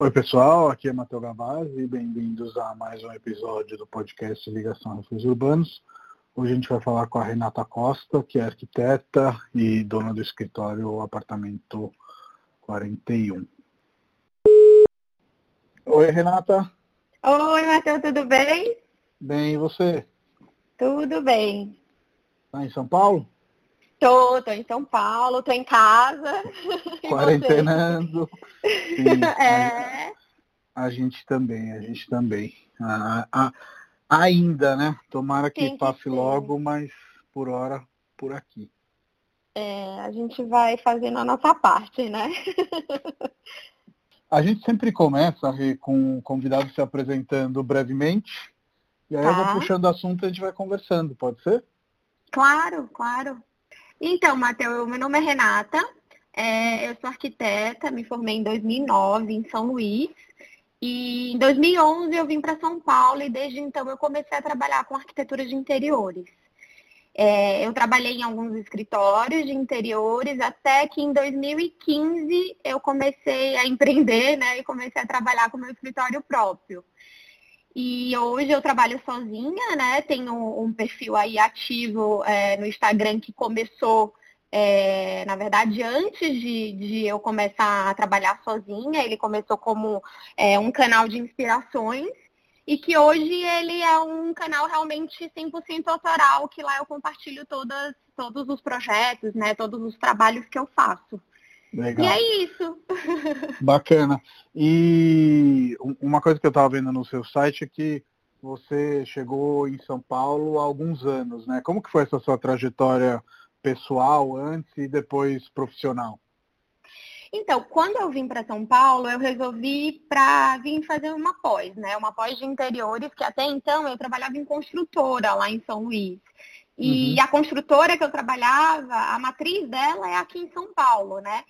Oi, pessoal, aqui é Matheus Gavazzi, bem-vindos a mais um episódio do podcast Ligação Refúgios Urbanos. Hoje a gente vai falar com a Renata Costa, que é arquiteta e dona do escritório Apartamento 41. Oi, Renata. Oi, Matheus, tudo bem? Bem, e você? Tudo bem. Está em São Paulo? Tô, tô em São Paulo, tô em casa. Quarentenando. Sim, é. A, a, gente também, a gente também. A, a, ainda, né? Tomara que, passe ser. logo, mas por hora, por aqui. É, a gente vai fazendo a nossa parte, né? a gente sempre começa com o convidado se apresentando brevemente. E aí tá. eu vou tá. puxando o assunto e a gente vai conversando, pode ser? Claro, claro. Então, Matheus, meu nome é Renata, é, eu sou arquiteta, me formei em 2009 em São Luís. E em 2011 eu vim para São Paulo e desde então eu comecei a trabalhar com arquitetura de interiores. É, eu trabalhei em alguns escritórios de interiores até que em 2015 eu comecei a empreender né, e comecei a trabalhar com meu escritório próprio. E hoje eu trabalho sozinha, né? Tenho um perfil aí ativo é, no Instagram que começou, é, na verdade, antes de, de, eu começar a trabalhar sozinha. Ele começou como é, um canal de inspirações e que hoje ele é um canal realmente 100% autoral, que lá eu compartilho todas, todos os projetos, né? Todos os trabalhos que eu faço. Legal. E é isso. Bacana. E uma coisa que eu estava vendo no seu site é que você chegou em São Paulo há alguns anos, né? Como que foi essa sua trajetória pessoal antes e depois profissional? Então, quando eu vim para São Paulo, eu resolvi para vir fazer uma pós, né? Uma pós de interiores, que até então eu trabalhava em construtora lá em São Luís. E uhum. a construtora que eu trabalhava, a matriz dela é aqui em São Paulo, né?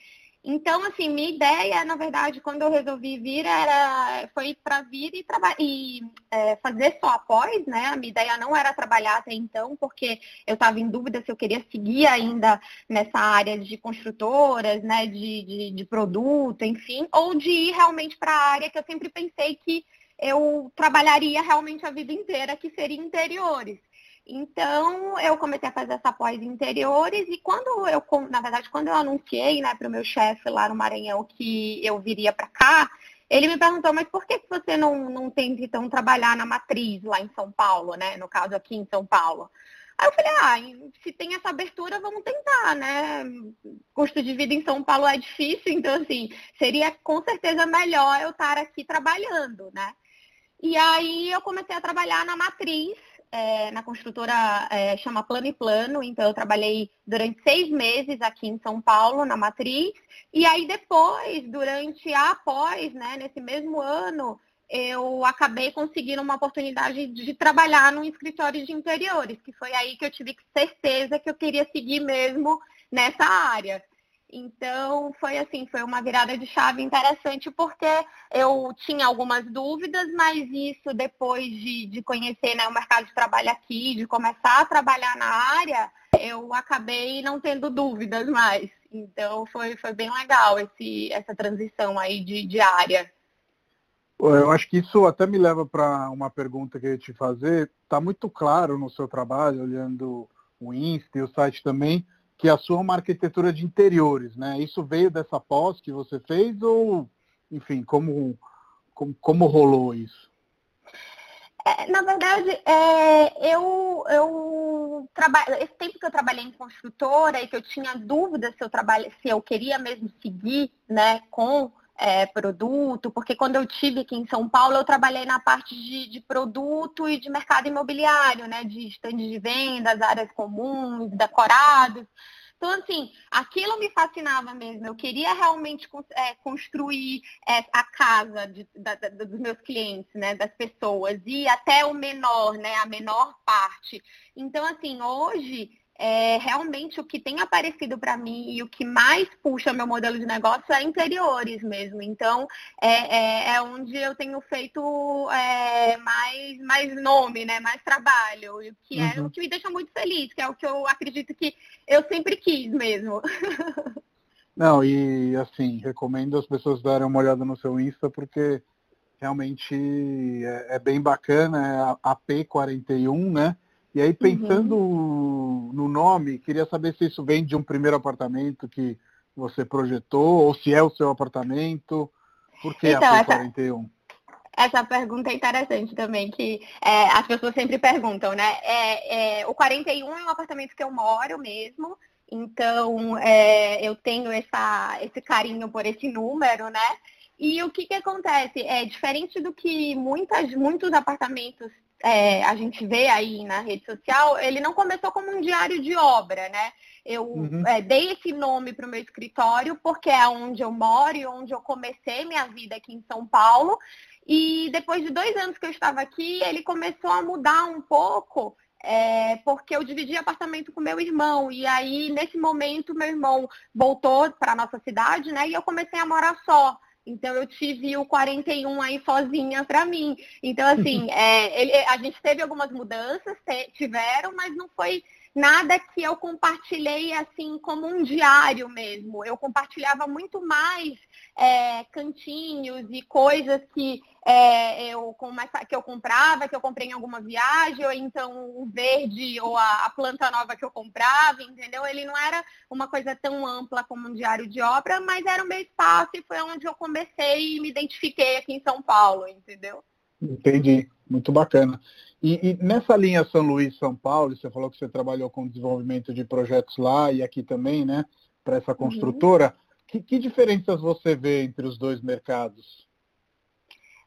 Então, assim, minha ideia, na verdade, quando eu resolvi vir, era foi para vir e, e é, fazer só após, né? A minha ideia não era trabalhar até então, porque eu estava em dúvida se eu queria seguir ainda nessa área de construtoras, né? De, de, de produto, enfim, ou de ir realmente para a área que eu sempre pensei que eu trabalharia realmente a vida inteira, que seria interiores. Então, eu comecei a fazer essa pós interiores e quando eu, na verdade, quando eu anunciei né, para o meu chefe lá no Maranhão que eu viria para cá, ele me perguntou, mas por que você não, não tenta então trabalhar na matriz lá em São Paulo, né? No caso aqui em São Paulo. Aí eu falei, ah, se tem essa abertura, vamos tentar, né? Custo de vida em São Paulo é difícil, então assim, seria com certeza melhor eu estar aqui trabalhando, né? E aí eu comecei a trabalhar na matriz é, na construtora é, chama Plano e Plano, então eu trabalhei durante seis meses aqui em São Paulo, na matriz, e aí depois, durante a após, né, nesse mesmo ano, eu acabei conseguindo uma oportunidade de trabalhar num escritório de interiores, que foi aí que eu tive certeza que eu queria seguir mesmo nessa área. Então, foi assim, foi uma virada de chave interessante porque eu tinha algumas dúvidas, mas isso depois de, de conhecer né, o mercado de trabalho aqui, de começar a trabalhar na área, eu acabei não tendo dúvidas mais. Então, foi, foi bem legal esse, essa transição aí de, de área. Eu acho que isso até me leva para uma pergunta que eu ia te fazer. Está muito claro no seu trabalho, olhando o Insta e o site também, que a sua é uma arquitetura de interiores, né? Isso veio dessa pós que você fez ou, enfim, como, como, como rolou isso? É, na verdade, é, eu, eu trabalho, esse tempo que eu trabalhei em construtora e que eu tinha dúvida se eu trabalho, se eu queria mesmo seguir, né, com é, produto, porque quando eu tive aqui em São Paulo, eu trabalhei na parte de, de produto e de mercado imobiliário, né? De estandes de vendas, áreas comuns, decorados. Então, assim, aquilo me fascinava mesmo. Eu queria realmente é, construir é, a casa de, da, da, dos meus clientes, né? Das pessoas. E até o menor, né? A menor parte. Então, assim, hoje é, realmente o que tem aparecido para mim e o que mais puxa meu modelo de negócio é interiores mesmo. Então, é, é, é onde eu tenho feito é, mais, mais nome, né? mais trabalho, que é uhum. o que me deixa muito feliz, que é o que eu acredito que eu sempre quis mesmo. Não, e assim, recomendo as pessoas darem uma olhada no seu Insta, porque realmente é, é bem bacana, é AP41, né? E aí, pensando uhum. no nome, queria saber se isso vem de um primeiro apartamento que você projetou, ou se é o seu apartamento. Por que então, AP41? Essa, essa pergunta é interessante também, que é, as pessoas sempre perguntam, né? É, é, o 41 é um apartamento que eu moro mesmo, então é, eu tenho essa, esse carinho por esse número, né? E o que, que acontece? É diferente do que muitas, muitos apartamentos é, a gente vê aí na rede social, ele não começou como um diário de obra, né? Eu uhum. é, dei esse nome para o meu escritório porque é onde eu moro e onde eu comecei minha vida aqui em São Paulo. E depois de dois anos que eu estava aqui, ele começou a mudar um pouco é, porque eu dividi apartamento com meu irmão. E aí, nesse momento, meu irmão voltou para a nossa cidade, né? E eu comecei a morar só. Então eu tive o 41 aí sozinha para mim. Então, assim, é, ele, a gente teve algumas mudanças, tiveram, mas não foi nada que eu compartilhei assim como um diário mesmo. Eu compartilhava muito mais é, cantinhos e coisas que é, eu, que eu comprava, que eu comprei em alguma viagem, ou então o verde ou a, a, planta nova que eu comprava, entendeu? Ele não era uma coisa tão ampla como um diário de obra, mas era o meu espaço e foi onde eu comecei e me identifiquei aqui em São Paulo, entendeu? Entendi, muito bacana. E, e, nessa linha São Luís, São Paulo, você falou que você trabalhou com desenvolvimento de projetos lá e aqui também, né, para essa uhum. construtora. Uhum. Que, que diferenças você vê entre os dois mercados?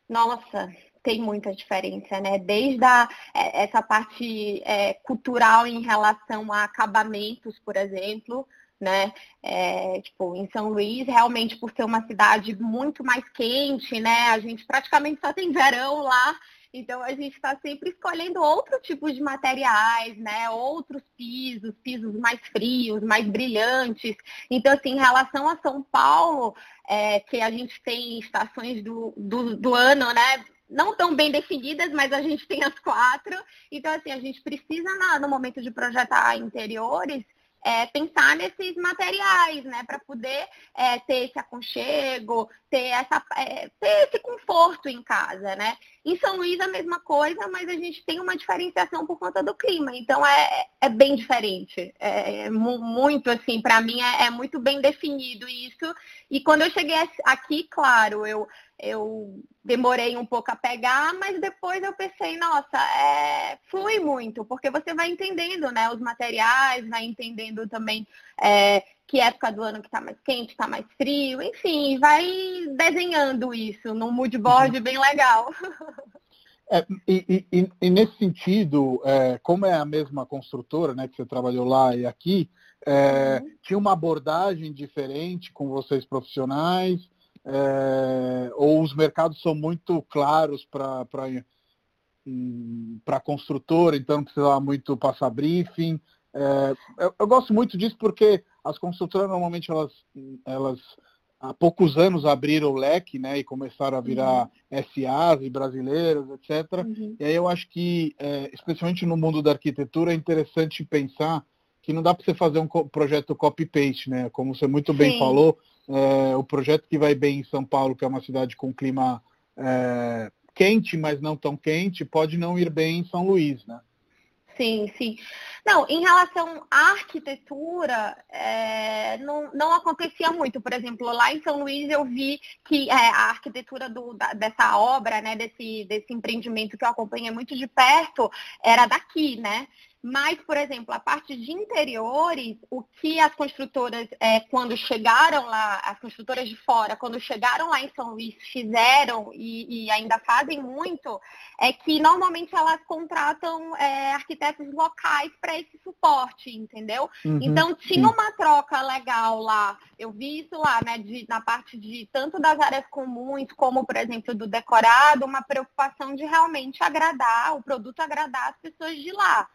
Nossa, tem muita diferença, né? Desde a, é, essa parte é, cultural em relação a acabamentos, por exemplo, né? É, tipo, em São Luís, realmente por ser uma cidade muito mais quente, né? A gente praticamente só tem verão lá. Então a gente está sempre escolhendo outro tipo de materiais, né? Outros pisos, pisos mais frios, mais brilhantes. Então, assim, em relação a São Paulo, é, que a gente tem estações do, do, do ano, né? não tão bem definidas, mas a gente tem as quatro. Então, assim, a gente precisa, no momento de projetar interiores, é, pensar nesses materiais, né, para poder é, ter esse aconchego, ter, essa, é, ter esse conforto em casa, né? Em São Luís a mesma coisa, mas a gente tem uma diferenciação por conta do clima, então é, é bem diferente, é, é muito assim, para mim é, é, muito bem definido isso. E quando eu cheguei aqui, claro, eu eu demorei um pouco a pegar, mas depois eu pensei, nossa, é, flui muito, porque você vai entendendo, né, os materiais, vai entendendo também é, que época do ano que está mais quente, está mais frio, enfim, vai desenhando isso num mood board uhum. bem legal. É, e, e, e, nesse sentido, é, como é a mesma construtora, né, que você trabalhou lá e aqui, é, uhum. tinha uma abordagem diferente com vocês profissionais? É, ou os mercados são muito claros para para construtora, então não precisa muito passar briefing. É, eu, eu, gosto muito disso porque as construtoras normalmente elas, elas há poucos anos abriram o leque, né, e começaram a virar uhum. SAs e brasileiras, etc. Uhum. E aí eu acho que, é, especialmente no mundo da arquitetura, é interessante pensar que não dá para você fazer um projeto copy-paste, né? Como você muito bem Sim. falou, é, o projeto que vai bem em São Paulo, que é uma cidade com clima é, quente, mas não tão quente, pode não ir bem em São Luís, né? Sim, sim. Não, em relação à arquitetura, é, não, não acontecia muito. Por exemplo, lá em São Luís eu vi que é, a arquitetura do, da, dessa obra, né, desse, desse empreendimento que eu acompanhei muito de perto, era daqui, né? Mas, por exemplo, a parte de interiores, o que as construtoras, é, quando chegaram lá, as construtoras de fora, quando chegaram lá em São Luís, fizeram e, e ainda fazem muito, é que normalmente elas contratam é, arquitetos locais para esse suporte, entendeu? Uhum, então tinha sim. uma troca legal lá. Eu vi isso lá, né, de, na parte de tanto das áreas comuns, como, por exemplo, do decorado, uma preocupação de realmente agradar, o produto agradar as pessoas de lá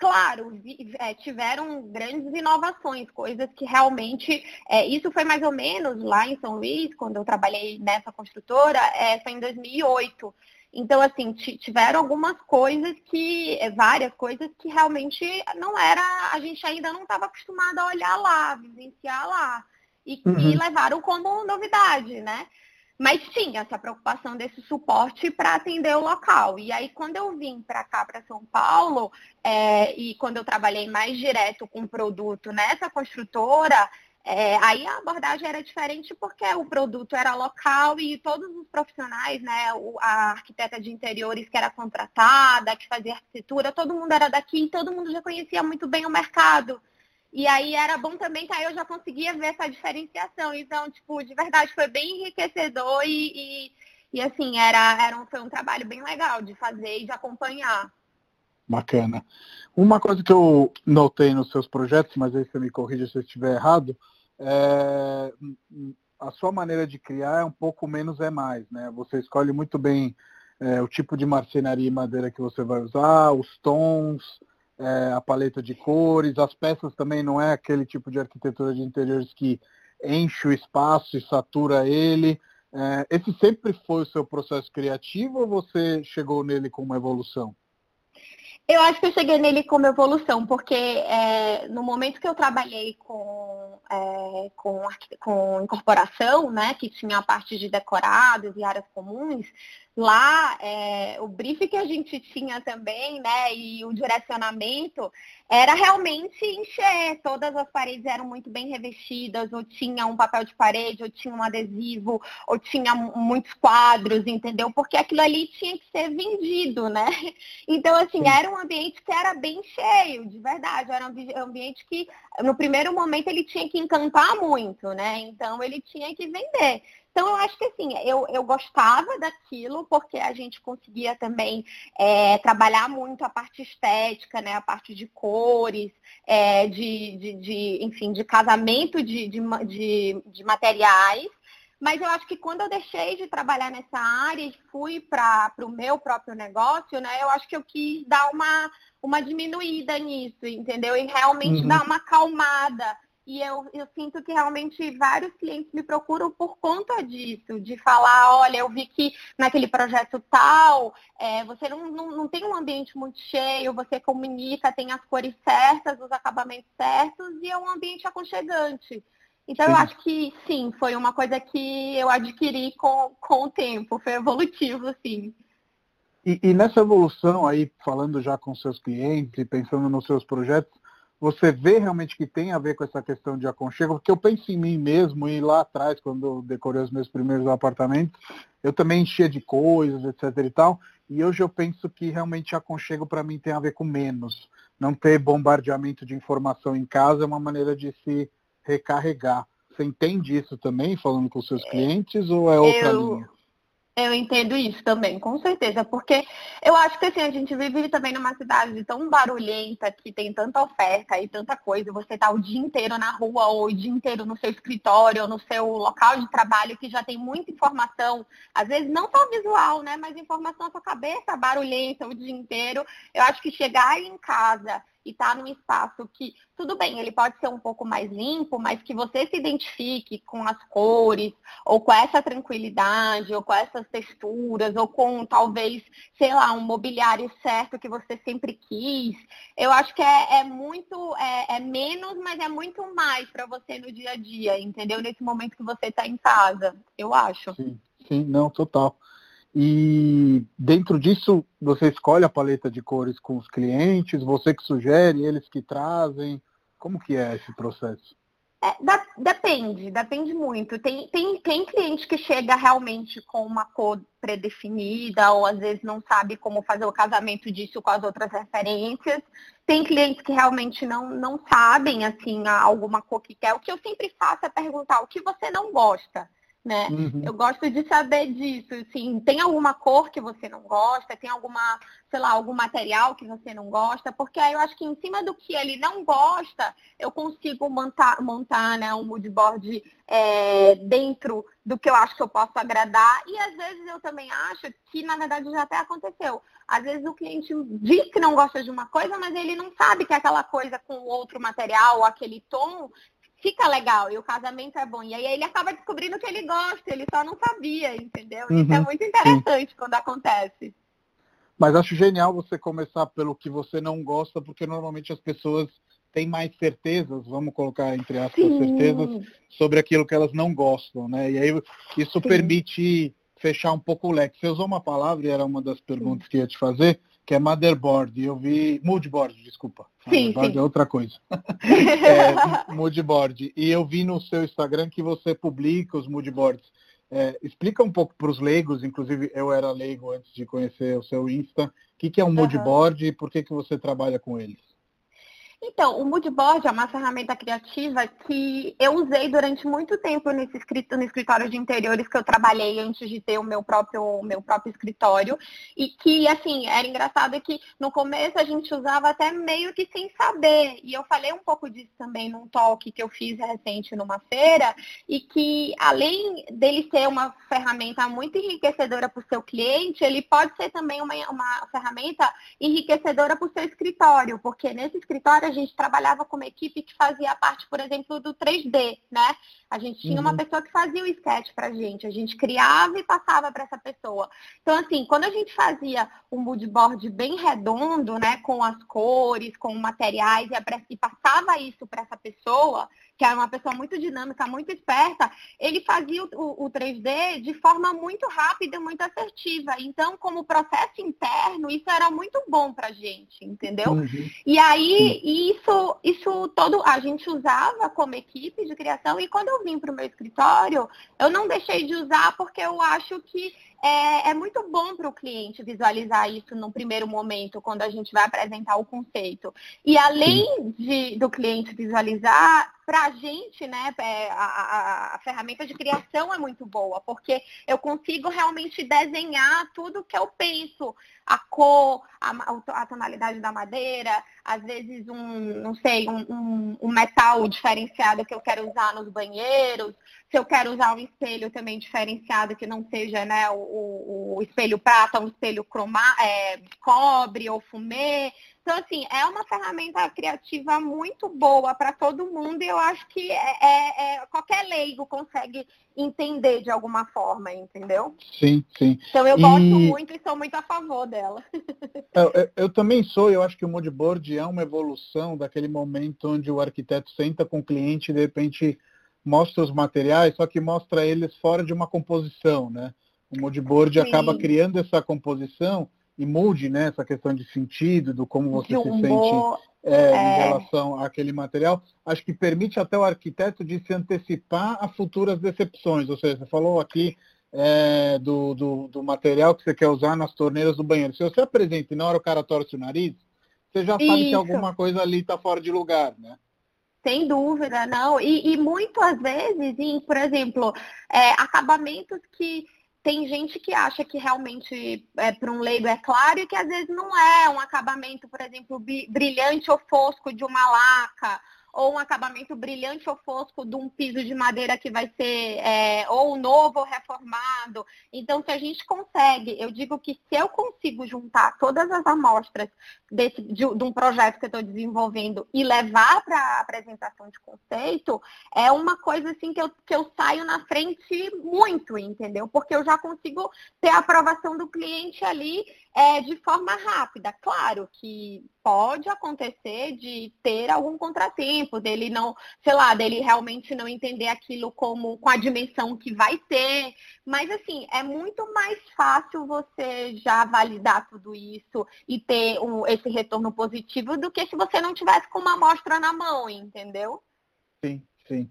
claro, é, tiveram grandes inovações, coisas que realmente, é, isso foi mais ou menos lá em São Luís, quando eu trabalhei nessa construtora, é, foi em 2008. Então, assim, tiveram algumas coisas que, é, várias coisas que realmente não era, a gente ainda não estava acostumado a olhar lá, vivenciar lá. e, uhum. e levaram como novidade, né? Mas tinha essa preocupação desse suporte para atender o local. E aí, quando eu vim para cá, para São Paulo, é, e quando eu trabalhei mais direto com o produto nessa construtora, é, aí a abordagem era diferente porque o produto era local e todos os profissionais, né, a arquiteta de interiores que era contratada, que fazia arquitetura, todo mundo era daqui e todo mundo já conhecia muito bem o mercado. E aí era bom também que aí eu já conseguia ver essa diferenciação. Então, tipo, de verdade foi bem enriquecedor e, e, e assim, era, era um, foi um trabalho bem legal de fazer e de acompanhar. Bacana. Uma coisa que eu notei nos seus projetos, mas aí você me corrija se eu estiver errado, é a sua maneira de criar é um pouco menos é mais, né? Você escolhe muito bem é, o tipo de marcenaria e madeira que você vai usar, os tons, é, a paleta de cores, as peças também não é aquele tipo de arquitetura de interiores que enche o espaço e satura ele. É, esse sempre foi o seu processo criativo ou você chegou nele com uma evolução? Eu acho que eu cheguei nele como evolução, porque é, no momento que eu trabalhei com, é, com, com incorporação, né, que tinha a parte de decorados e áreas comuns, lá é, o brief que a gente tinha também, né, e o direcionamento era realmente encher. Todas as paredes eram muito bem revestidas, ou tinha um papel de parede, ou tinha um adesivo, ou tinha muitos quadros, entendeu? Porque aquilo ali tinha que ser vendido, né? Então, assim, era um ambiente que era bem cheio, de verdade. Era um ambiente que, no primeiro momento, ele tinha que encantar muito, né? Então, ele tinha que vender. Então, eu acho que assim, eu, eu gostava daquilo, porque a gente conseguia também é, trabalhar muito a parte estética, né? A parte de cores, é, de, de, de, enfim, de casamento de, de, de, de materiais. Mas eu acho que quando eu deixei de trabalhar nessa área e fui para o meu próprio negócio, né, eu acho que eu quis dar uma, uma diminuída nisso, entendeu? E realmente uhum. dar uma acalmada e eu, eu sinto que realmente vários clientes me procuram por conta disso, de falar, olha, eu vi que naquele projeto tal, é, você não, não, não tem um ambiente muito cheio, você comunica, tem as cores certas, os acabamentos certos, e é um ambiente aconchegante. Então sim. eu acho que sim, foi uma coisa que eu adquiri com, com o tempo, foi evolutivo, sim. E, e nessa evolução aí, falando já com seus clientes pensando nos seus projetos, você vê realmente que tem a ver com essa questão de aconchego, porque eu penso em mim mesmo e lá atrás, quando eu decorei os meus primeiros apartamentos, eu também enchia de coisas, etc e tal, e hoje eu penso que realmente aconchego para mim tem a ver com menos. Não ter bombardeamento de informação em casa é uma maneira de se recarregar. Você entende isso também, falando com seus clientes, ou é outra eu... linha? Eu entendo isso também, com certeza, porque eu acho que assim, a gente vive também numa cidade tão barulhenta que tem tanta oferta e tanta coisa, você tá o dia inteiro na rua ou o dia inteiro no seu escritório ou no seu local de trabalho que já tem muita informação, às vezes não só visual, né, mas informação na sua cabeça barulhenta o dia inteiro. Eu acho que chegar em casa e tá num espaço que, tudo bem, ele pode ser um pouco mais limpo, mas que você se identifique com as cores, ou com essa tranquilidade, ou com essas texturas, ou com talvez, sei lá, um mobiliário certo que você sempre quis. Eu acho que é, é muito, é, é, menos, mas é muito mais para você no dia a dia, entendeu? Nesse momento que você está em casa, eu acho. Sim, sim, não, total. E dentro disso, você escolhe a paleta de cores com os clientes, você que sugere, eles que trazem. Como que é esse processo? É, da, depende, depende muito. Tem, tem, tem cliente que chega realmente com uma cor predefinida, ou às vezes não sabe como fazer o casamento disso com as outras referências. Tem clientes que realmente não, não sabem, assim, alguma cor que quer. O que eu sempre faço é perguntar o que você não gosta né? Uhum. Eu gosto de saber disso, assim, tem alguma cor que você não gosta, tem alguma, sei lá, algum material que você não gosta, porque aí eu acho que em cima do que ele não gosta, eu consigo montar, montar né, um moodboard é, dentro do que eu acho que eu posso agradar, e às vezes eu também acho que, na verdade, já até aconteceu. Às vezes o cliente diz que não gosta de uma coisa, mas ele não sabe que aquela coisa com outro material ou aquele tom fica legal e o casamento é bom. E aí ele acaba descobrindo que ele gosta, ele só não sabia, entendeu? Uhum, Isso é muito interessante sim. quando acontece. Mas acho genial você começar pelo que você não gosta, porque normalmente as pessoas têm mais certezas, vamos colocar entre aspas Sim. certezas, sobre aquilo que elas não gostam, né? E aí isso Sim. permite fechar um pouco o leque. Você usou uma palavra, e era uma das perguntas que ia te fazer, que é motherboard. Eu vi. Moodboard, desculpa. Sim, sim. é outra coisa. é, moodboard. E eu vi no seu Instagram que você publica os moodboards. É, explica um pouco para os leigos, inclusive eu era leigo antes de conhecer o seu Insta, o que, que é um moodboard uhum. e por que, que você trabalha com eles? Então, o Moodboard é uma ferramenta criativa que eu usei durante muito tempo nesse escrito, no escritório de interiores que eu trabalhei antes de ter o meu próprio, meu próprio escritório. E que, assim, era engraçado que no começo a gente usava até meio que sem saber. E eu falei um pouco disso também num talk que eu fiz recente numa feira, e que além dele ser uma ferramenta muito enriquecedora para o seu cliente, ele pode ser também uma, uma ferramenta enriquecedora para o seu escritório, porque nesse escritório a gente trabalhava com uma equipe que fazia parte, por exemplo, do 3D, né? A gente tinha uhum. uma pessoa que fazia o sketch pra gente, a gente criava e passava para essa pessoa. Então, assim, quando a gente fazia um moodboard bem redondo, né, com as cores, com materiais, e, passava isso para essa pessoa, que era uma pessoa muito dinâmica, muito esperta, ele fazia o, o 3D de forma muito rápida e muito assertiva. Então, como processo interno, isso era muito bom pra gente, entendeu? Uhum. E aí, isso, isso todo a gente usava como equipe de criação, e quando eu vim para o meu escritório, eu não deixei de usar porque eu acho que é, é muito bom para o cliente visualizar isso no primeiro momento, quando a gente vai apresentar o conceito. E além de, do cliente visualizar, para a gente, né, é, a, a, a, ferramenta de criação é muito boa, porque eu consigo realmente desenhar tudo que eu penso, a cor, a, a tonalidade da madeira, às vezes um, não sei, um, um, um, metal diferenciado que eu quero usar nos banheiros, se eu quero usar um espelho também diferenciado que não seja né, o, o, espelho prata, um espelho croma, é, cobre ou fumê. Então, assim, é uma ferramenta criativa muito boa para todo mundo e eu acho que é, é, é, qualquer leigo consegue entender de alguma forma, entendeu? Sim, sim. Então eu e... gosto muito e sou muito a favor dela. Eu, eu, eu, também sou, eu acho que o moodboard é uma evolução daquele momento onde o arquiteto senta com o cliente e de repente mostra os materiais, só que mostra eles fora de uma composição, né? O moodboard sim. acaba criando essa composição e mude né, essa questão de sentido, do como você se sente é, é... em relação àquele material, acho que permite até o arquiteto de se antecipar a futuras decepções. Ou seja, você falou aqui é, do, do, do, material que você quer usar nas torneiras do banheiro. Se você apresenta e na hora o cara torce o nariz, você já sabe Isso. que alguma coisa ali está fora de lugar, né? Sem dúvida, não. E, e muitas vezes, em, por exemplo, é, acabamentos que tem gente que acha que realmente é, para um leigo é claro e que às vezes não é um acabamento, por exemplo, brilhante ou fosco de uma laca ou um acabamento brilhante ou fosco de um piso de madeira que vai ser é, ou novo ou reformado. Então, se a gente consegue, eu digo que se eu consigo juntar todas as amostras desse, de, de um projeto que eu estou desenvolvendo e levar para a apresentação de conceito, é uma coisa assim que eu, que eu saio na frente muito, entendeu? Porque eu já consigo ter a aprovação do cliente ali é, de forma rápida. Claro que pode acontecer de ter algum contratempo, dele não, sei lá, dele realmente não entender aquilo como com a dimensão que vai ter. Mas assim, é muito mais fácil você já validar tudo isso e ter um, esse retorno positivo do que se você não tivesse com uma amostra na mão, entendeu? Sim, sim.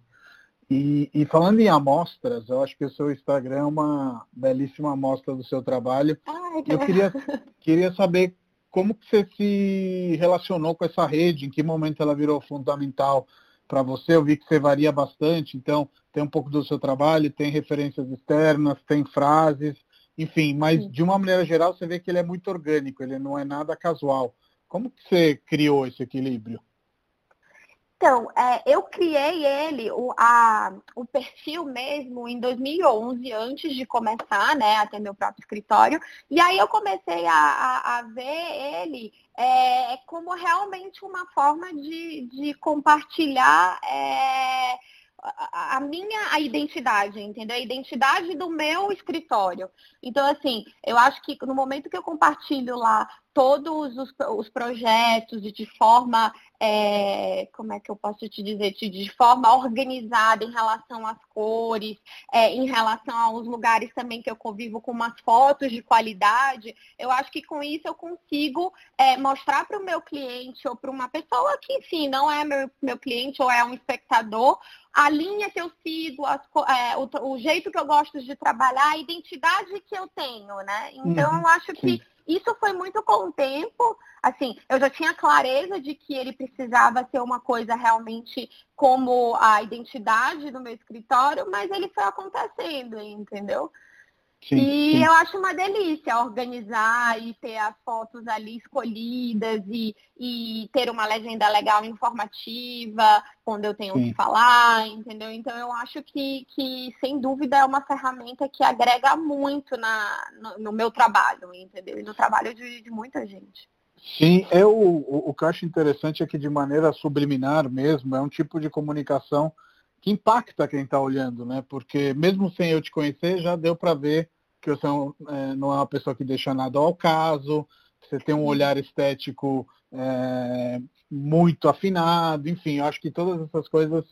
E, e, falando em amostras, eu acho que o seu Instagram é uma belíssima amostra do seu trabalho. Ai, eu queria, queria saber como que você se relacionou com essa rede, em que momento ela virou fundamental para você. Eu vi que você varia bastante, então tem um pouco do seu trabalho, tem referências externas, tem frases, enfim, mas de uma maneira geral você vê que ele é muito orgânico, ele não é nada casual. Como que você criou esse equilíbrio? Então, é, eu criei ele, o, a, o perfil mesmo, em 2011, antes de começar né, a ter meu próprio escritório. E aí eu comecei a, a, a ver ele é, como realmente uma forma de, de compartilhar. É, a minha a identidade, entendeu? A identidade do meu escritório. Então, assim, eu acho que no momento que eu compartilho lá todos os, os projetos de forma, é, como é que eu posso te dizer, de forma organizada em relação às cores, é, em relação aos lugares também que eu convivo com umas fotos de qualidade, eu acho que com isso eu consigo é, mostrar para o meu cliente ou para uma pessoa que, enfim, não é meu, meu cliente ou é um espectador, a linha que eu sigo, as, é, o, o, jeito que eu gosto de trabalhar, a identidade que eu tenho, né? Então uhum, eu acho que sim. Isso foi muito com o tempo. Assim, eu já tinha clareza de que ele precisava ser uma coisa realmente como a identidade do meu escritório, mas ele foi acontecendo, entendeu? Sim, e sim. eu acho uma delícia organizar e ter as fotos ali escolhidas e, e ter uma legenda legal informativa quando eu tenho sim. que falar, entendeu? Então eu acho que, que, sem dúvida, é uma ferramenta que agrega muito na, no, no meu trabalho, entendeu? E no trabalho de, de muita gente. Sim, é o, o, o que eu acho interessante é que de maneira subliminar mesmo, é um tipo de comunicação que impacta quem está olhando, né? Porque mesmo sem eu te conhecer, já deu para ver que você é, não é uma pessoa que deixa nada ao caso, você tem um olhar estético é, muito afinado, enfim, eu acho que todas essas coisas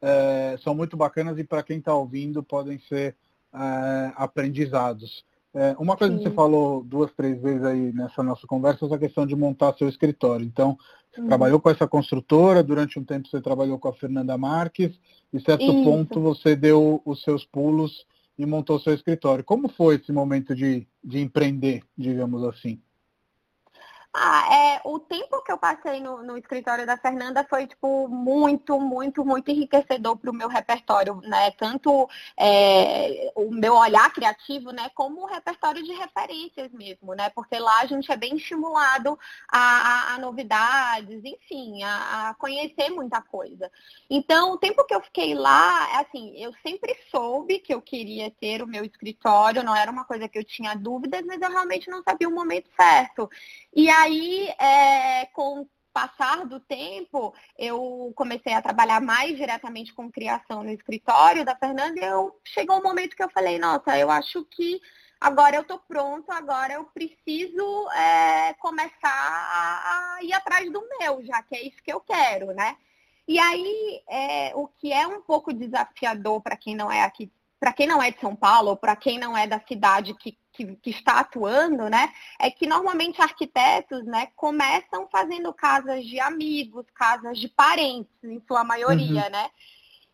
é, são muito bacanas e para quem está ouvindo podem ser é, aprendizados. É, uma coisa Sim. que você falou duas, três vezes aí nessa nossa conversa é essa questão de montar seu escritório. Então, uhum. trabalhou com essa construtora, durante um tempo você trabalhou com a Fernanda Marques, e certo Isso. ponto você deu os seus pulos e montou seu escritório. Como foi esse momento de, de empreender, digamos assim? Ah, é, o tempo que eu passei no, no, escritório da Fernanda foi, tipo, muito, muito, muito enriquecedor para o meu repertório, né? Tanto é, o meu olhar criativo, né? Como o repertório de referências mesmo, né? Porque lá a gente é bem estimulado a, a, a novidades, enfim, a, a, conhecer muita coisa. Então, o tempo que eu fiquei lá, assim, eu sempre soube que eu queria ter o meu escritório, não era uma coisa que eu tinha dúvidas, mas eu realmente não sabia o momento certo. E aí, é, com o passar do tempo, eu comecei a trabalhar mais diretamente com criação no escritório da Fernanda e eu, chegou um momento que eu falei, nossa, eu acho que agora eu estou pronto, agora eu preciso é, começar a, ir atrás do meu, já que é isso que eu quero, né? E aí, é, o que é um pouco desafiador para quem não é aqui para quem não é de São Paulo, ou para quem não é da cidade que, que, que, está atuando, né, é que normalmente arquitetos, né, começam fazendo casas de amigos, casas de parentes, em sua maioria, uhum. né?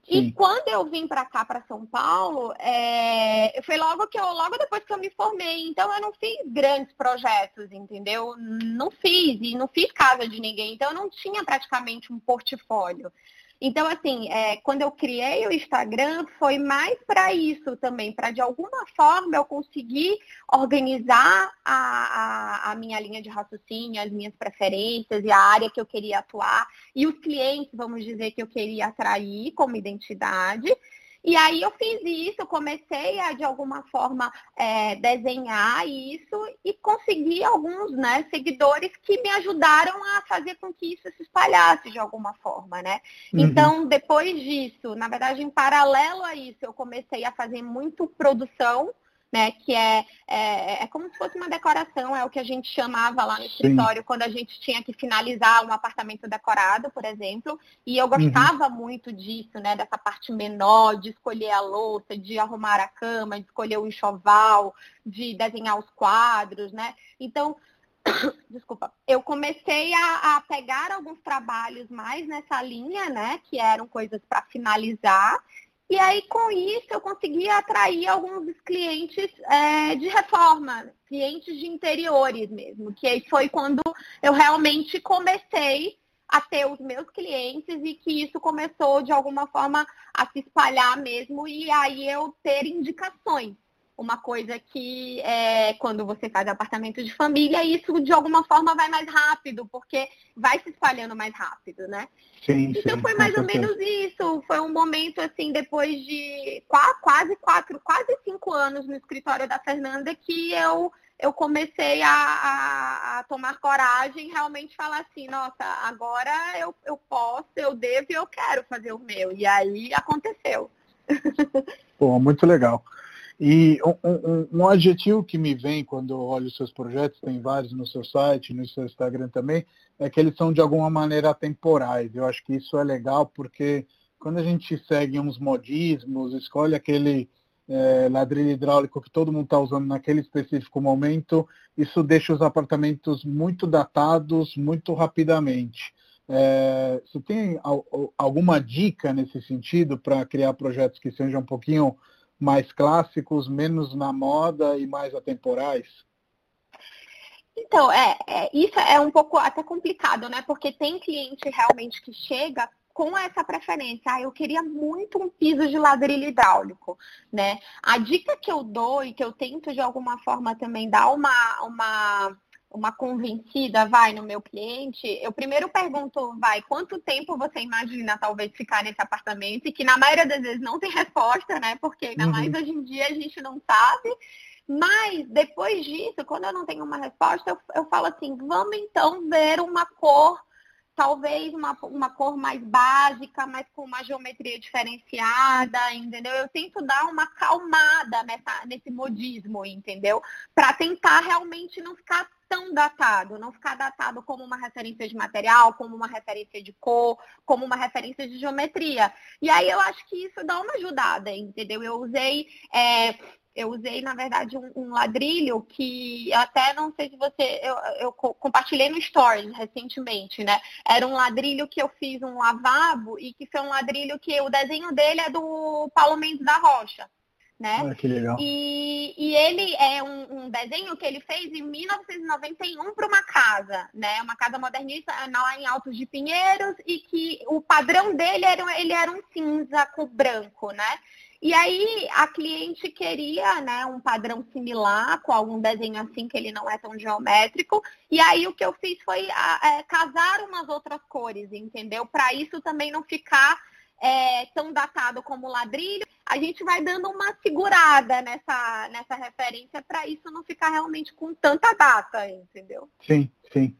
Sim. E quando eu vim para cá, para São Paulo, é... foi logo que eu, logo depois que eu me formei. Então eu não fiz grandes projetos, entendeu? Não fiz e não fiz casa de ninguém. Então eu não tinha praticamente um portfólio. Então, assim, é, quando eu criei o Instagram, foi mais para isso também, para de alguma forma eu conseguir organizar a, a, a, minha linha de raciocínio, as minhas preferências e a área que eu queria atuar e os clientes, vamos dizer, que eu queria atrair como identidade. E aí eu fiz isso, comecei a de alguma forma é, desenhar isso e consegui alguns né, seguidores que me ajudaram a fazer com que isso se espalhasse de alguma forma, né? Uhum. Então, depois disso, na verdade, em paralelo a isso, eu comecei a fazer muito produção né? Que é, é, é, como se fosse uma decoração, é o que a gente chamava lá no escritório Sim. quando a gente tinha que finalizar um apartamento decorado, por exemplo. E eu gostava uhum. muito disso, né? Dessa parte menor, de escolher a louça, de arrumar a cama, de escolher o enxoval, de desenhar os quadros, né? Então, desculpa, eu comecei a, a, pegar alguns trabalhos mais nessa linha, né, que eram coisas para finalizar, e aí, com isso, eu consegui atrair alguns clientes é, de reforma, clientes de interiores mesmo, que aí foi quando eu realmente comecei a ter os meus clientes e que isso começou, de alguma forma, a se espalhar mesmo e aí eu ter indicações uma coisa que é, quando você faz apartamento de família, isso de alguma forma vai mais rápido, porque vai se espalhando mais rápido, né? Sim, então sim, foi mais ou menos isso. Foi um momento assim, depois de quase, quatro, quase cinco anos no escritório da Fernanda, que eu eu comecei a, a, a, tomar coragem realmente falar assim, nossa, agora eu, eu posso, eu devo e eu quero fazer o meu. E aí aconteceu. Pô, muito legal. E um, um, um, adjetivo que me vem quando eu olho seus projetos, tem vários no seu site, no seu Instagram também, é que eles são de alguma maneira atemporais. Eu acho que isso é legal porque quando a gente segue uns modismos, escolhe aquele é, ladrilho hidráulico que todo mundo está usando naquele específico momento, isso deixa os apartamentos muito datados muito rapidamente. É, você tem alguma dica nesse sentido para criar projetos que sejam um pouquinho mais clássicos, menos na moda e mais atemporais? Então, é, é, isso é um pouco até complicado, né? Porque tem cliente realmente que chega com essa preferência. Ah, eu queria muito um piso de ladrilho hidráulico, né? A dica que eu dou e que eu tento de alguma forma também dar uma, uma, uma convencida, vai, no meu cliente, eu primeiro pergunto, vai, quanto tempo você imagina talvez ficar nesse apartamento? E que na maioria das vezes não tem resposta, né? Porque ainda uhum. mais hoje em dia a gente não sabe. Mas depois disso, quando eu não tenho uma resposta, eu, eu falo assim, vamos então ver uma cor talvez uma, uma cor mais básica, mas com uma geometria diferenciada, entendeu? Eu tento dar uma calmada nessa, nesse modismo, entendeu? Para tentar realmente não ficar tão datado, não ficar datado como uma referência de material, como uma referência de cor, como uma referência de geometria. E aí eu acho que isso dá uma ajudada, entendeu? Eu usei é, eu usei, na verdade, um, um, ladrilho que até não sei se você. Eu, eu, compartilhei no Stories recentemente, né? Era um ladrilho que eu fiz um lavabo e que foi um ladrilho que o desenho dele é do Paulo Mendes da Rocha. Né? Ah, que legal. E, e ele é um, um, desenho que ele fez em 1991 para uma casa, né? Uma casa modernista lá em Altos de Pinheiros e que o padrão dele era, ele era um cinza com branco, né? E aí a cliente queria né, um padrão similar, com algum desenho assim que ele não é tão geométrico. E aí o que eu fiz foi é, casar umas outras cores, entendeu? Para isso também não ficar é, tão datado como ladrilho. A gente vai dando uma segurada nessa, nessa referência para isso não ficar realmente com tanta data, entendeu? Sim, sim.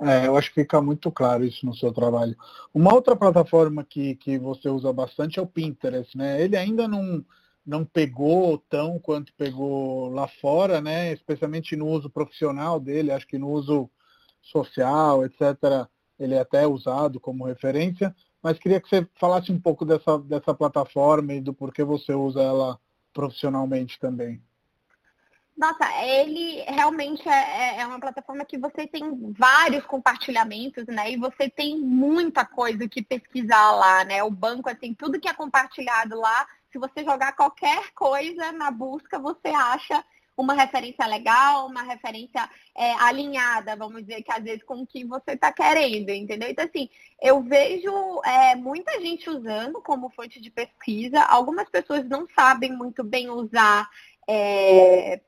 É, eu acho que fica muito claro isso no seu trabalho. Uma outra plataforma que, que você usa bastante é o Pinterest, né? Ele ainda não, não pegou tão quanto pegou lá fora, né? Especialmente no uso profissional dele, acho que no uso social, etc. Ele é até usado como referência, mas queria que você falasse um pouco dessa, dessa plataforma e do porquê você usa ela profissionalmente também. Nossa, ele realmente é, é, é, uma plataforma que você tem vários compartilhamentos, né? E você tem muita coisa que pesquisar lá, né? O banco, assim, tudo que é compartilhado lá, se você jogar qualquer coisa na busca, você acha uma referência legal, uma referência é, alinhada, vamos dizer, que às vezes com o que você está querendo, entendeu? Então, assim, eu vejo é, muita gente usando como fonte de pesquisa, algumas pessoas não sabem muito bem usar é,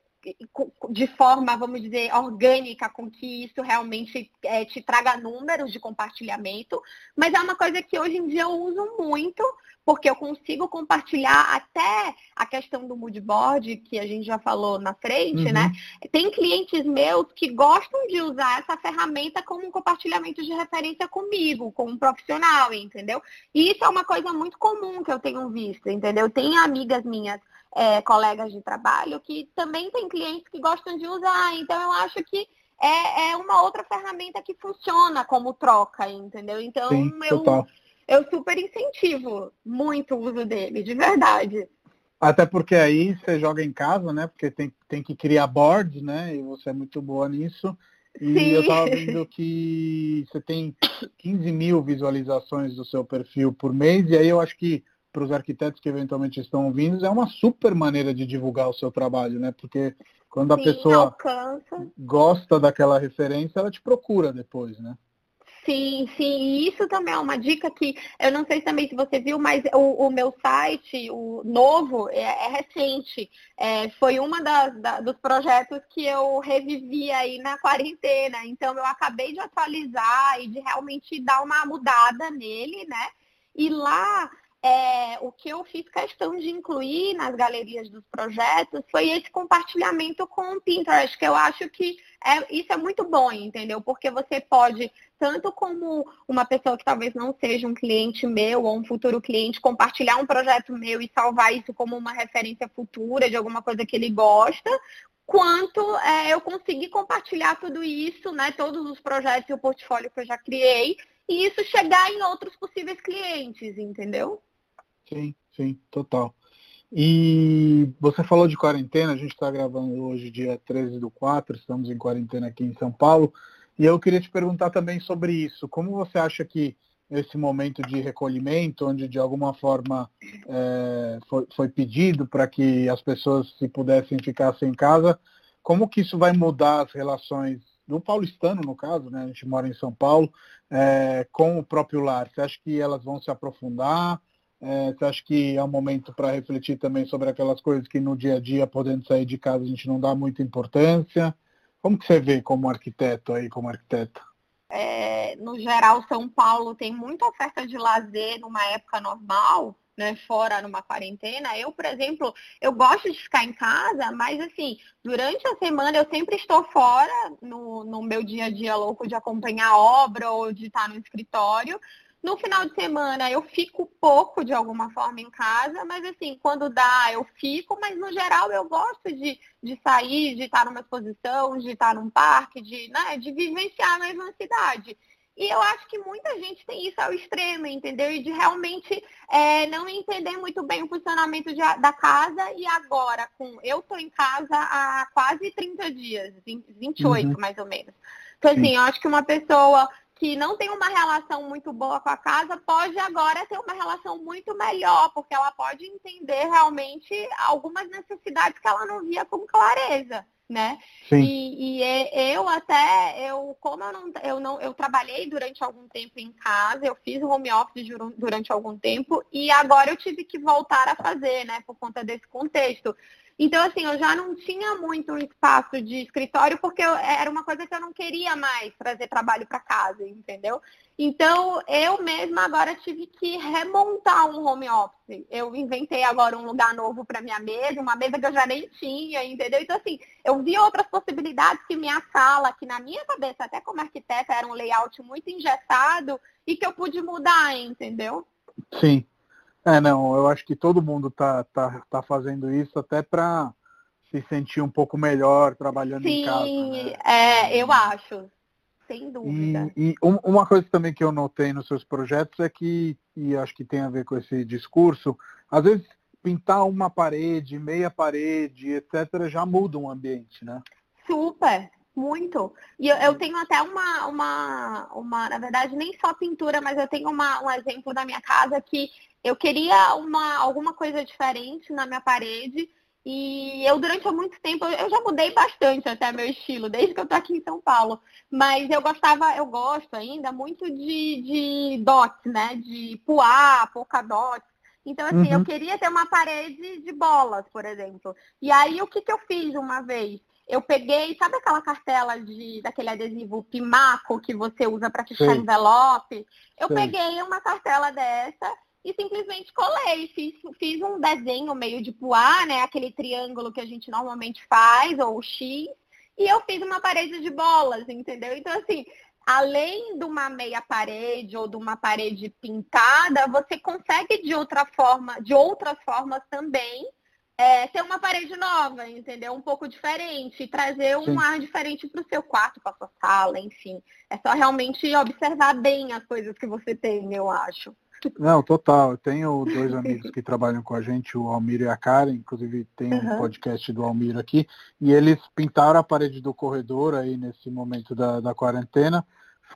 de forma, vamos dizer, orgânica, com que isso realmente é, te traga números de compartilhamento, mas é uma coisa que hoje em dia eu uso muito, porque eu consigo compartilhar até a questão do moodboard, que a gente já falou na frente, uhum. né? Tem clientes meus que gostam de usar essa ferramenta como um compartilhamento de referência comigo, com um profissional, entendeu? E isso é uma coisa muito comum que eu tenho visto, entendeu? Tem amigas minhas é, colegas de trabalho que também tem clientes que gostam de usar. Então, eu acho que é, é uma outra ferramenta que funciona como troca, entendeu? Então, Sim, eu, eu super incentivo muito o uso dele, de verdade. Até porque aí você joga em casa, né? Porque tem, tem que criar boards, né? E você é muito boa nisso. E Sim. eu estava vendo que você tem 15 mil visualizações do seu perfil por mês, e aí eu acho que para os arquitetos que eventualmente estão ouvindo, é uma super maneira de divulgar o seu trabalho, né? Porque quando a Sim, pessoa alcança. gosta daquela referência, ela te procura depois, né? Sim, sim, e isso também é uma dica que eu não sei também se você viu, mas o, o meu site, o novo, é, é recente. É, foi uma das, da, dos projetos que eu revivi aí na quarentena. Então eu acabei de atualizar e de realmente dar uma mudada nele, né? E lá é, o que eu fiz questão de incluir nas galerias dos projetos foi esse compartilhamento com o Pinterest, que eu acho que é, isso é muito bom, entendeu? Porque você pode, tanto como uma pessoa que talvez não seja um cliente meu ou um futuro cliente, compartilhar um projeto meu e salvar isso como uma referência futura de alguma coisa que ele gosta, quanto é, eu conseguir compartilhar tudo isso, né, todos os projetos e o portfólio que eu já criei, e isso chegar em outros possíveis clientes, entendeu? Sim, sim, total. E você falou de quarentena, a gente está gravando hoje dia 13 do 4, estamos em quarentena aqui em São Paulo, e eu queria te perguntar também sobre isso. Como você acha que esse momento de recolhimento, onde de alguma forma é, foi, foi, pedido para que as pessoas se pudessem ficar em casa, como que isso vai mudar as relações do paulistano, no caso, né? A gente mora em São Paulo, é, com o próprio lar. Você acha que elas vão se aprofundar? É, você acha que é um momento para refletir também sobre aquelas coisas que no dia a dia, podendo sair de casa, a gente não dá muita importância? Como que você vê como arquiteto aí, como arquiteta? É, no geral, São Paulo tem muita oferta de lazer numa época normal, né, fora numa quarentena. Eu, por exemplo, eu gosto de ficar em casa, mas assim, durante a semana eu sempre estou fora no, no meu dia a dia louco de acompanhar obra ou de estar no escritório. No final de semana eu fico pouco de alguma forma em casa, mas assim, quando dá eu fico, mas no geral eu gosto de, de sair, de estar numa exposição, de estar num parque, de, né, de vivenciar mesmo a cidade. E eu acho que muita gente tem isso ao extremo, entendeu? E de realmente é, não entender muito bem o funcionamento de, da casa. E agora, com eu estou em casa há quase 30 dias, 28 uhum. mais ou menos. Então, assim, eu acho que uma pessoa que não tem uma relação muito boa com a casa pode agora ter uma relação muito melhor, porque ela pode entender realmente algumas necessidades que ela não via com clareza, né? Sim. E, e eu até, eu como eu não, eu não, eu trabalhei durante algum tempo em casa, eu fiz home office durante algum tempo e agora eu tive que voltar a fazer, né, por conta desse contexto. Então, assim, eu já não tinha muito um espaço de escritório porque eu, era uma coisa que eu não queria mais trazer trabalho para casa, entendeu? Então, eu mesma agora tive que remontar um home office. Eu inventei agora um lugar novo para minha mesa, uma mesa que eu já nem tinha, entendeu? Então, assim, eu vi outras possibilidades que minha sala, que na minha cabeça, até como arquiteta, era um layout muito engessado e que eu pude mudar, entendeu? Sim, é, não, eu acho que todo mundo tá, tá, tá fazendo isso até para se sentir um pouco melhor trabalhando Sim, em casa. Sim, né? é, eu acho, sem dúvida. E, e, uma coisa também que eu notei nos seus projetos é que, e acho que tem a ver com esse discurso, às vezes pintar uma parede, meia parede, etc., já muda um ambiente, né? Super, muito. E eu, eu, tenho até uma, uma, uma, na verdade, nem só pintura, mas eu tenho uma, um exemplo da minha casa que eu queria uma, alguma coisa diferente na minha parede. E eu, durante muito tempo, eu já mudei bastante até meu estilo, desde que eu tô aqui em São Paulo. Mas eu gostava, eu gosto ainda muito de, de dots, né? De puar, polka dots. Então, assim, uhum. eu queria ter uma parede de bolas, por exemplo. E aí, o que, que eu fiz uma vez? Eu peguei, sabe aquela cartela de daquele adesivo Pimaco que você usa para fechar envelope? Eu peguei uma cartela dessa e simplesmente colei. Fiz, fiz um desenho meio de poá, né? Aquele triângulo que a gente normalmente faz, ou o X, e eu fiz uma parede de bolas, entendeu? Então, assim, além de uma meia parede ou de uma parede pintada, você consegue de outra forma, de outras formas também, é, ter uma parede nova, entendeu? Um pouco diferente, trazer um Sim. ar diferente para o seu quarto, para sua sala, enfim. É só realmente observar bem as coisas que você tem, eu acho. Não, total. Eu tenho dois amigos que trabalham com a gente, o Almiro e a Karen, inclusive tem um podcast do Almiro aqui, e eles pintaram a parede do corredor aí nesse momento da, da quarentena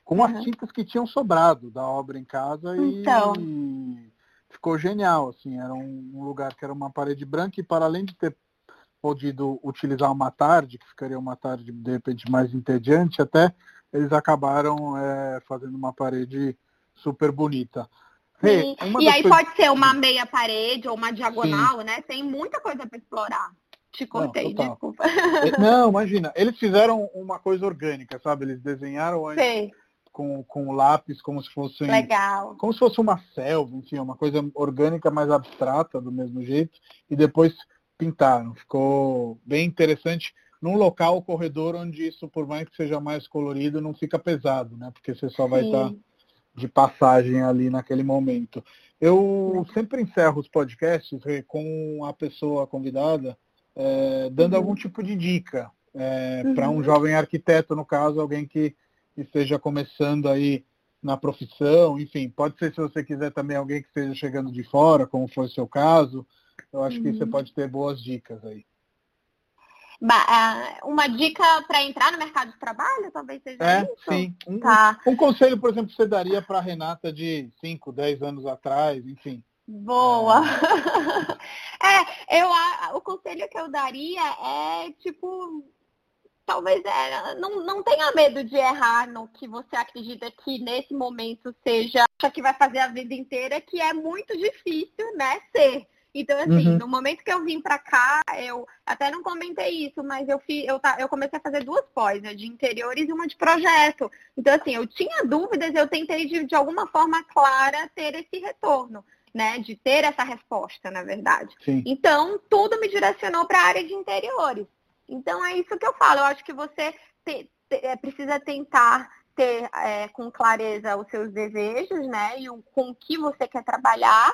com uhum. as tintas que tinham sobrado da obra em casa então. e ficou genial, assim, era um lugar que era uma parede branca e para além de ter podido utilizar uma tarde, que ficaria uma tarde de repente mais entediante até, eles acabaram é, fazendo uma parede super bonita. Sim. e aí coisas... pode ser uma meia parede ou uma diagonal, Sim. né? Tem muita coisa para explorar. Te cortei, Não, desculpa. É, não, imagina. Eles fizeram uma coisa orgânica, sabe? Eles desenharam antes com, com lápis como se fosse Legal. como se fosse uma selva, enfim, uma coisa orgânica mais abstrata do mesmo jeito, e depois pintaram. Ficou bem interessante num local, corredor, onde isso, por mais que seja mais colorido, não fica pesado, né? Porque você só vai estar tá de passagem ali naquele momento. Eu sempre encerro os podcasts com a pessoa convidada é, dando uhum. algum tipo de dica é, uhum. para um jovem arquiteto, no caso, alguém que esteja começando aí na profissão, enfim, pode ser se você quiser também alguém que esteja chegando de fora, como foi o seu caso. Eu acho uhum. que você uhum. pode ter boas dicas aí. Uma dica para entrar no mercado de trabalho, talvez seja é, isso? Sim. Um, tá. um conselho, por exemplo, que você daria para a Renata de 5, 10 anos atrás, enfim. Boa! É, é eu, o conselho que eu daria é, tipo, talvez é, não, não tenha medo de errar no que você acredita que nesse momento seja, acha que vai fazer a vida inteira, que é muito difícil, né, ser. Então, assim, uhum. no momento que eu vim para cá, eu até não comentei isso, mas eu, fiz, eu, eu comecei a fazer duas pós, né, de interiores e uma de projeto. Então, assim, eu tinha dúvidas, eu tentei de, de alguma forma clara ter esse retorno. Né, de ter essa resposta, na verdade. Sim. Então, tudo me direcionou para a área de interiores. Então, é isso que eu falo. Eu acho que você te, te, é, precisa tentar ter é, com clareza os seus desejos, né? E o, com o que você quer trabalhar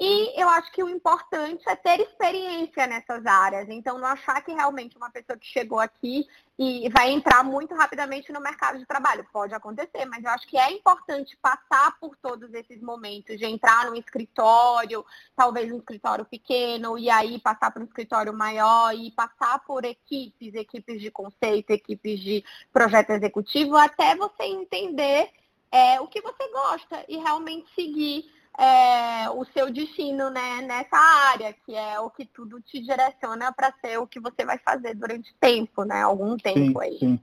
e eu acho que o importante é ter experiência nessas áreas. Então, não achar que realmente uma pessoa que chegou aqui e vai entrar muito rapidamente no mercado de trabalho. Pode acontecer, mas eu acho que é importante passar por todos esses momentos de entrar num escritório, talvez um escritório pequeno, e aí passar para um escritório maior e passar por equipes, equipes de conceito, equipes de projeto executivo, até você entender é, o que você gosta e realmente seguir é, o seu destino né, nessa área, que é o que tudo te direciona para ser o que você vai fazer durante tempo, né? Algum tempo sim, aí. Sim.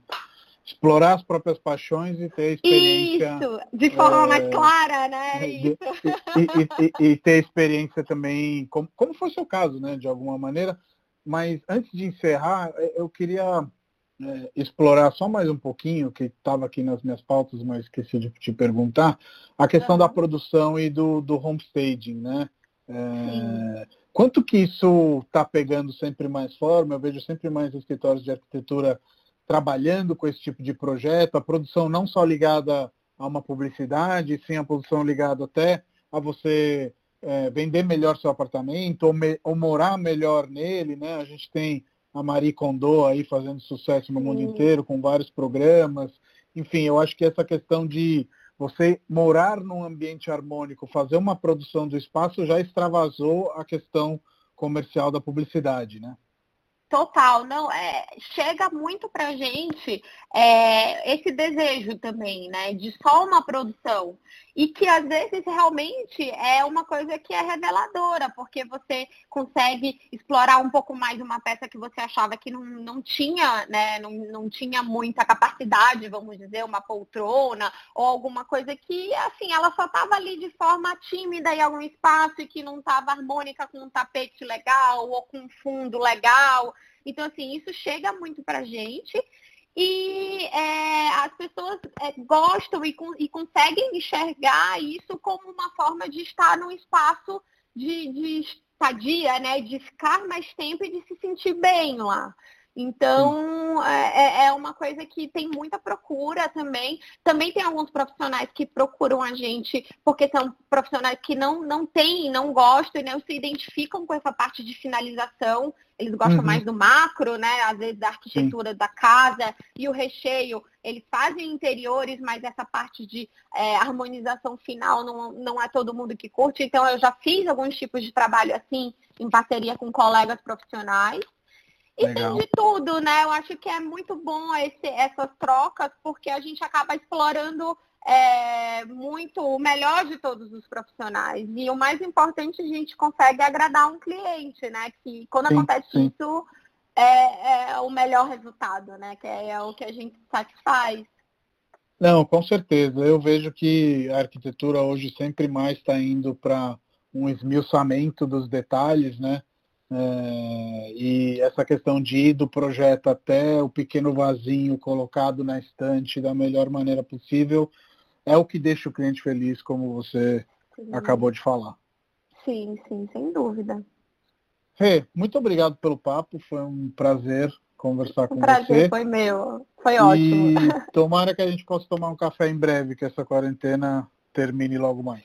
Explorar as próprias paixões e ter experiência. Isso, de forma é, mais clara, né? E, e, e, e, ter experiência também, como, como foi o seu caso, né? De alguma maneira. Mas antes de encerrar, eu queria é, explorar só mais um pouquinho, que estava aqui nas minhas pautas, mas esqueci de te perguntar, a questão da produção e do, do homestaging, né? É, quanto que isso está pegando sempre mais forma? Eu vejo sempre mais escritórios de arquitetura trabalhando com esse tipo de projeto, a produção não só ligada a uma publicidade, sim a produção ligada até a você é, vender melhor seu apartamento ou, me, ou morar melhor nele, né? A gente tem a Marie Kondo aí fazendo sucesso no mundo inteiro, com vários programas. Enfim, eu acho que essa questão de você morar num ambiente harmônico, fazer uma produção do espaço já extravasou a questão comercial da publicidade, né? Total, não, é, chega muito pra gente é, esse desejo também, né, de só uma produção. E que às vezes realmente é uma coisa que é reveladora, porque você consegue explorar um pouco mais uma peça que você achava que não, não tinha, né, não, não tinha muita capacidade, vamos dizer, uma poltrona, ou alguma coisa que, assim, ela só estava ali de forma tímida em algum espaço e que não estava harmônica com um tapete legal ou com um fundo legal. Então, assim, isso chega muito pra gente e é, as pessoas é, gostam e, e, conseguem enxergar isso como uma forma de estar num espaço de, de estadia, né? De ficar mais tempo e de se sentir bem lá. Então, é, é, é, uma coisa que tem muita procura também. Também tem alguns profissionais que procuram a gente porque são profissionais que não, não têm, não gostam e não se identificam com essa parte de finalização. Eles gostam uhum. mais do macro, né? Às vezes da arquitetura Sim. da casa e o recheio. Eles fazem interiores, mas essa parte de é, harmonização final não, não é todo mundo que curte. Então, eu já fiz alguns tipos de trabalho assim, em parceria com colegas profissionais. E Legal. tem de tudo, né? Eu acho que é muito bom esse, essas trocas, porque a gente acaba explorando é, muito o melhor de todos os profissionais. E o mais importante, a gente consegue agradar um cliente, né? Que quando sim, acontece sim. isso, é, é, o melhor resultado, né? Que é, é o que a gente satisfaz. Não, com certeza. Eu vejo que a arquitetura hoje sempre mais está indo para um esmiuçamento dos detalhes, né? É, e essa questão de ir do projeto até o pequeno vasinho colocado na estante da melhor maneira possível é o que deixa o cliente feliz, como você sim. acabou de falar. Sim, sim, sem dúvida. Rê, muito obrigado pelo papo, foi um prazer conversar com um prazer, você. foi meu, foi ótimo. E tomara que a gente possa tomar um café em breve, que essa quarentena termine logo mais.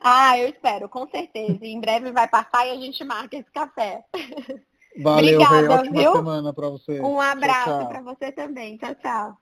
Ah, eu espero, com certeza. Em breve vai passar e a gente marca esse café. Valeu, Obrigada, Rê. Ótima viu? semana para você. Um abraço para você também. Tchau, tchau.